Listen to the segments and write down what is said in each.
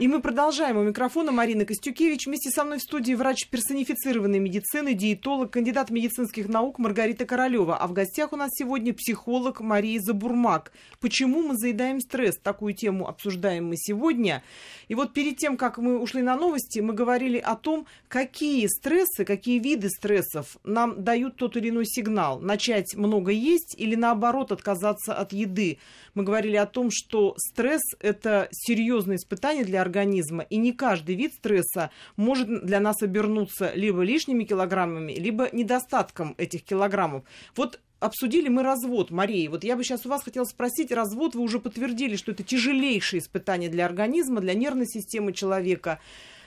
И мы продолжаем. У микрофона Марина Костюкевич. Вместе со мной в студии врач персонифицированной медицины, диетолог, кандидат медицинских наук Маргарита Королева. А в гостях у нас сегодня психолог Мария Забурмак. Почему мы заедаем стресс? Такую тему обсуждаем мы сегодня. И вот перед тем, как мы ушли на новости, мы говорили о том, какие стрессы, какие виды стрессов нам дают тот или иной сигнал. Начать много есть или наоборот отказаться от еды. Мы говорили о том, что стресс – это серьезное испытание для организма, и не каждый вид стресса может для нас обернуться либо лишними килограммами, либо недостатком этих килограммов. Вот обсудили мы развод, Мария. Вот я бы сейчас у вас хотела спросить, развод вы уже подтвердили, что это тяжелейшее испытание для организма, для нервной системы человека,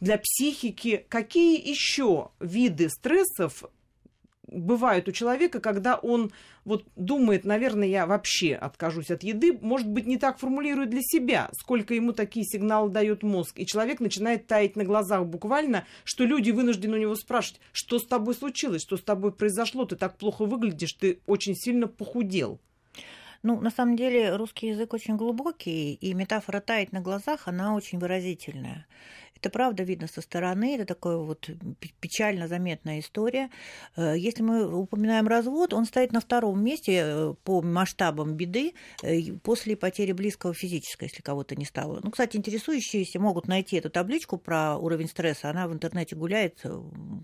для психики. Какие еще виды стрессов бывают у человека, когда он вот думает, наверное, я вообще откажусь от еды, может быть, не так формулирует для себя, сколько ему такие сигналы дает мозг. И человек начинает таять на глазах буквально, что люди вынуждены у него спрашивать, что с тобой случилось, что с тобой произошло, ты так плохо выглядишь, ты очень сильно похудел. Ну, на самом деле, русский язык очень глубокий, и метафора «таять на глазах», она очень выразительная. Это правда видно со стороны, это такая вот печально заметная история. Э, если мы упоминаем развод, он стоит на втором месте э, по масштабам беды э, после потери близкого физического, если кого-то не стало. Ну, кстати, интересующиеся могут найти эту табличку про уровень стресса, она в интернете гуляет,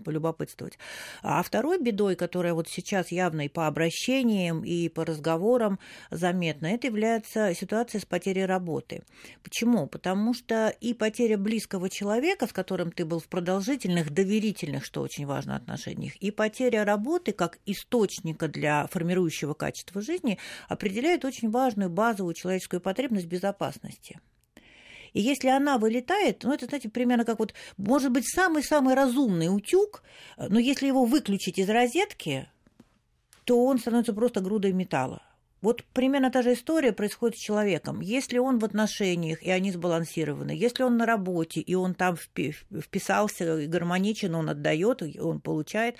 полюбопытствовать. А второй бедой, которая вот сейчас явно и по обращениям, и по разговорам заметна, это является ситуация с потерей работы. Почему? Потому что и потеря близкого человека, с которым ты был в продолжительных, доверительных, что очень важно, отношениях, и потеря работы как источника для формирующего качества жизни определяет очень важную базовую человеческую потребность безопасности. И если она вылетает, ну, это, знаете, примерно как вот, может быть, самый-самый разумный утюг, но если его выключить из розетки, то он становится просто грудой металла. Вот примерно та же история происходит с человеком. Если он в отношениях, и они сбалансированы, если он на работе, и он там вписался, и гармоничен, он отдает, он получает,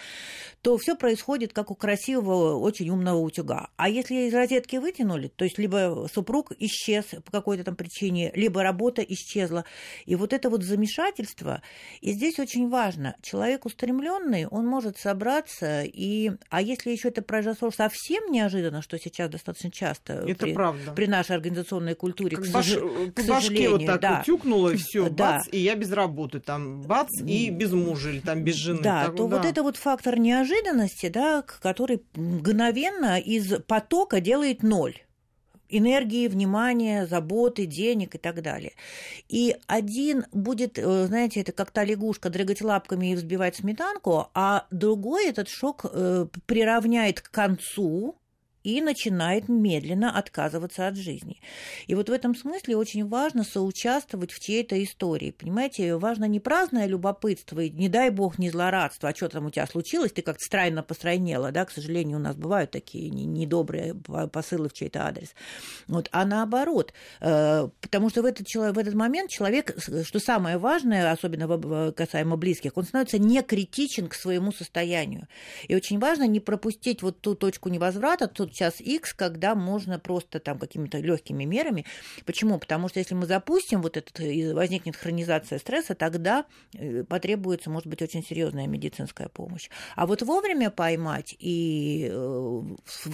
то все происходит как у красивого, очень умного утюга. А если из розетки вытянули, то есть либо супруг исчез по какой-то там причине, либо работа исчезла. И вот это вот замешательство, и здесь очень важно, человек устремленный, он может собраться, и, а если еще это произошло совсем неожиданно, что сейчас достаточно достаточно часто Это при, правда. при нашей организационной культуре, как к, баш... к По башке вот так да. утюкнуло, и все, да. бац, и я без работы, там, бац, и без мужа, или там без жены. Да, так, то да. вот это вот фактор неожиданности, да, который мгновенно из потока делает ноль энергии, внимания, заботы, денег и так далее. И один будет, э, знаете, это как та лягушка, дрыгать лапками и взбивать сметанку, а другой этот шок э, приравняет к концу, и начинает медленно отказываться от жизни. И вот в этом смысле очень важно соучаствовать в чьей-то истории. Понимаете, важно не праздное любопытство, и не дай бог не злорадство, а что там у тебя случилось, ты как-то странно постройнела, да, к сожалению, у нас бывают такие недобрые посылы в чей-то адрес. Вот, а наоборот, э, потому что в этот, в этот момент человек, что самое важное, особенно касаемо близких, он становится не критичен к своему состоянию. И очень важно не пропустить вот ту точку невозврата, тот час X, когда можно просто там какими-то легкими мерами. Почему? Потому что если мы запустим вот этот, возникнет хронизация стресса, тогда э, потребуется, может быть, очень серьезная медицинская помощь. А вот вовремя поймать и э,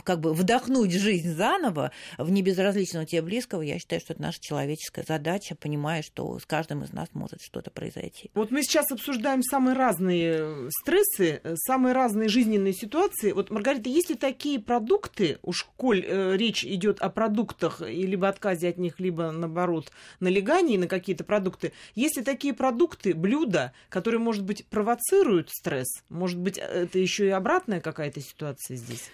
как бы вдохнуть жизнь заново в небезразличного тебе близкого, я считаю, что это наша человеческая задача, понимая, что с каждым из нас может что-то произойти. Вот мы сейчас обсуждаем самые разные стрессы, самые разные жизненные ситуации. Вот, Маргарита, есть ли такие продукты, уж коль э, речь идет о продуктах, и либо отказе от них, либо, наоборот, налегании на какие-то продукты, если такие продукты, блюда, которые, может быть, провоцируют стресс, может быть, это еще и обратная какая-то ситуация здесь?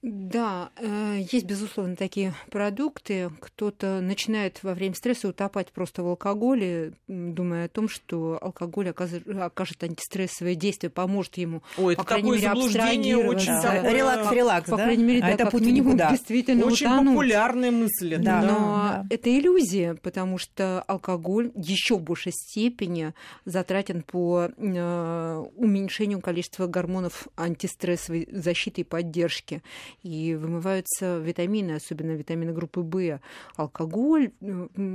Да, э, есть, безусловно, такие продукты. Кто-то начинает во время стресса утопать просто в алкоголе, думая о том, что алкоголь окажет антистрессовое действие, поможет ему, Ой, по это крайней мере, абстрагироваться. Очень да. Релакс, релакс, По да? крайней мере, а да, это как путь минимум никуда. действительно Очень утонуть. популярные мысли. Да, да. но да. это иллюзия, потому что алкоголь еще в большей степени затратен по э, уменьшению количества гормонов антистрессовой защиты и поддержки. И вымываются витамины, особенно витамины группы В, алкоголь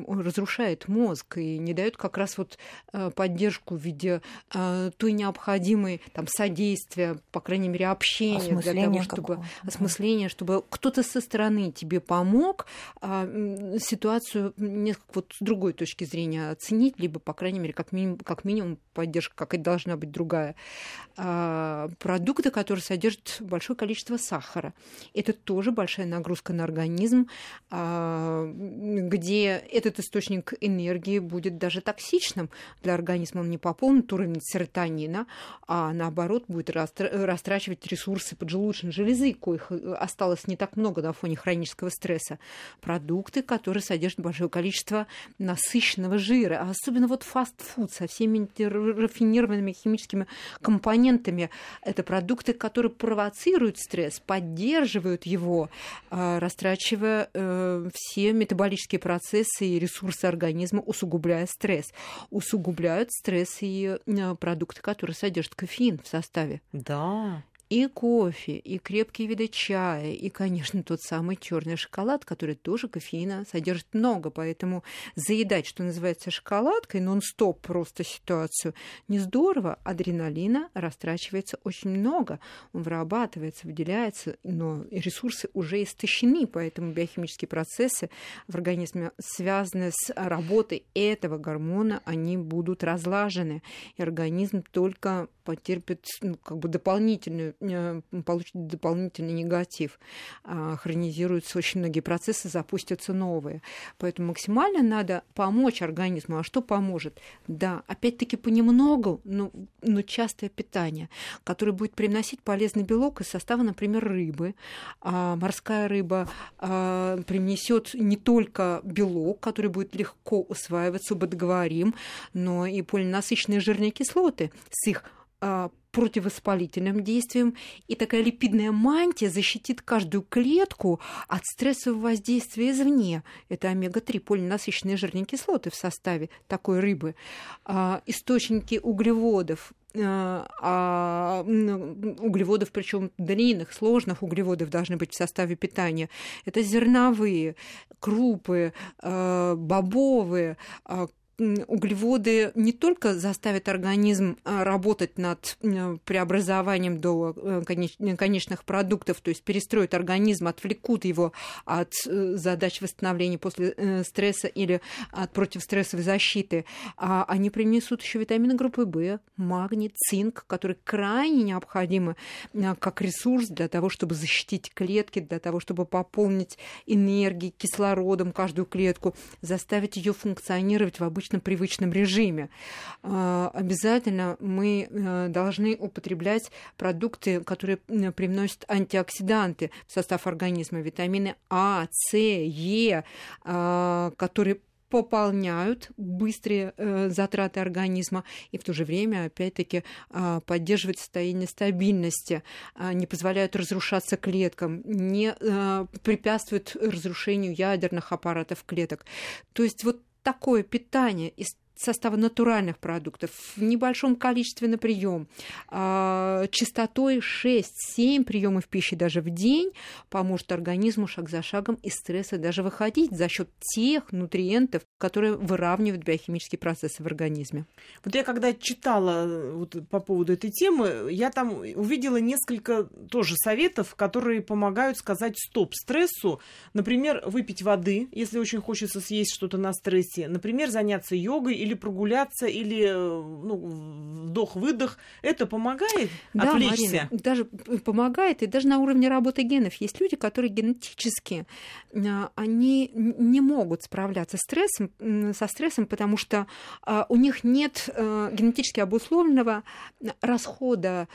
разрушает мозг и не дает как раз вот э, поддержку в виде э, той необходимой там содействия, по крайней мере, общения для того, чтобы осмысление, чтобы кто-то со стороны тебе помог а, ситуацию несколько вот с другой точки зрения оценить, либо, по крайней мере, как минимум, как минимум поддержка, как это должна быть другая. А, продукты, которые содержат большое количество сахара. Это тоже большая нагрузка на организм, а, где этот источник энергии будет даже токсичным для организма. Он не пополнит уровень серотонина, а наоборот будет растрачивать ресурсы поджелудочной железы, коих э, осталось не так много на фоне хронического стресса. Продукты, которые содержат большое количество насыщенного жира, а особенно вот фастфуд со всеми рафинированными химическими компонентами. Это продукты, которые провоцируют стресс, поддерживают его, а, растрачивая э, все метаболические процессы и ресурсы организма, усугубляя стресс. Усугубляют стресс и э, продукты, которые содержат кофеин в составе. Да и кофе, и крепкие виды чая, и, конечно, тот самый черный шоколад, который тоже кофеина содержит много, поэтому заедать, что называется, шоколадкой, нон-стоп просто ситуацию, не здорово, адреналина растрачивается очень много, он вырабатывается, выделяется, но ресурсы уже истощены, поэтому биохимические процессы в организме, связанные с работой этого гормона, они будут разлажены, и организм только потерпит ну, как бы дополнительную получит дополнительный негатив. А, хронизируются очень многие процессы, запустятся новые. Поэтому максимально надо помочь организму. А что поможет? Да, опять-таки понемногу, но, но частое питание, которое будет приносить полезный белок из состава, например, рыбы. А морская рыба а, принесет не только белок, который будет легко усваиваться, договорим, но и полинасыщенные жирные кислоты с их а, противовоспалительным действием, и такая липидная мантия защитит каждую клетку от стрессового воздействия извне. Это омега-3, полинасыщенные жирные кислоты в составе такой рыбы. А, источники углеводов, а, а углеводов, причем длинных, сложных углеводов должны быть в составе питания. Это зерновые, крупы, а, бобовые, углеводы не только заставят организм а, работать над преобразованием до э, конечных продуктов, то есть перестроят организм, отвлекут его от э, задач восстановления после э, стресса или от противострессовой защиты, а они принесут еще витамины группы В, магний, цинк, которые крайне необходимы как ресурс для того, чтобы защитить клетки, для того, чтобы пополнить энергией, кислородом каждую клетку, заставить ее функционировать в обычном привычном режиме. А, обязательно мы э, должны употреблять продукты, которые привносят антиоксиданты в состав организма, витамины А, С, Е, а, которые пополняют быстрые э, затраты организма и в то же время, опять-таки, э, поддерживать состояние стабильности, э, не позволяют разрушаться клеткам, не э, препятствуют разрушению ядерных аппаратов клеток. То есть вот такое питание из состава натуральных продуктов в небольшом количестве на прием, а, частотой 6-7 приемов пищи даже в день поможет организму шаг за шагом из стресса даже выходить за счет тех нутриентов, которые выравнивают биохимические процессы в организме. Вот я когда читала вот, по поводу этой темы, я там увидела несколько тоже советов, которые помогают сказать стоп стрессу. Например, выпить воды, если очень хочется съесть что-то на стрессе. Например, заняться йогой или прогуляться, или ну, вдох-выдох. Это помогает да, отвлечься? Марина, даже помогает, и даже на уровне работы генов. Есть люди, которые генетически а, они не могут справляться с стрессом, со стрессом, потому что а, у них нет генетически обусловленного расхода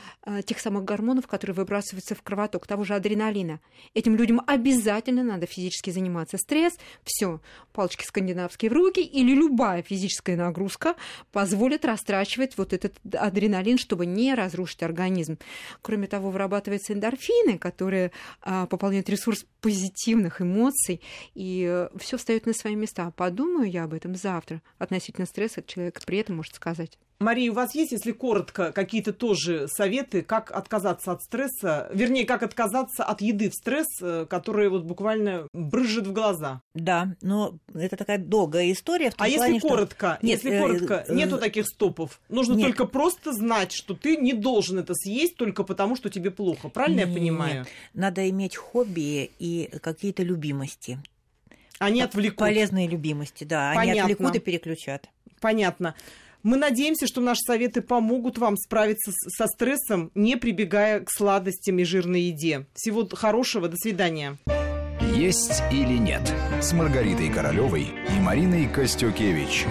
тех самых гормонов, которые выбрасываются в кровоток, того же адреналина. Этим людям обязательно надо физически заниматься. Стресс, все, палочки скандинавские в руки или любая физическая нагрузка позволит растрачивать вот этот адреналин, чтобы не разрушить организм. Кроме того, вырабатываются эндорфины, которые а, пополняют ресурс позитивных эмоций, и все встает на свои места. Подумаю я об этом завтра относительно стресса, человек при этом может сказать. Мария, у вас есть, если коротко, какие-то тоже советы, как отказаться от стресса, вернее, как отказаться от еды в стресс, э, который вот буквально брызжет в глаза? Да, но это такая долгая история. В том а плане, если коротко, что... если Нет, коротко, э, нету э, таких стопов. Нужно нет. только просто знать, что ты не должен это съесть только потому, что тебе плохо. Правильно я Нет, понимаю? Надо иметь хобби и какие-то любимости. Они отвлекут. Полезные любимости, да. Они Понятно. отвлекут и переключат. Понятно. Мы надеемся, что наши советы помогут вам справиться со стрессом, не прибегая к сладостям и жирной еде. Всего хорошего, до свидания. «Есть или нет» с Маргаритой Королевой и Мариной Костюкевич.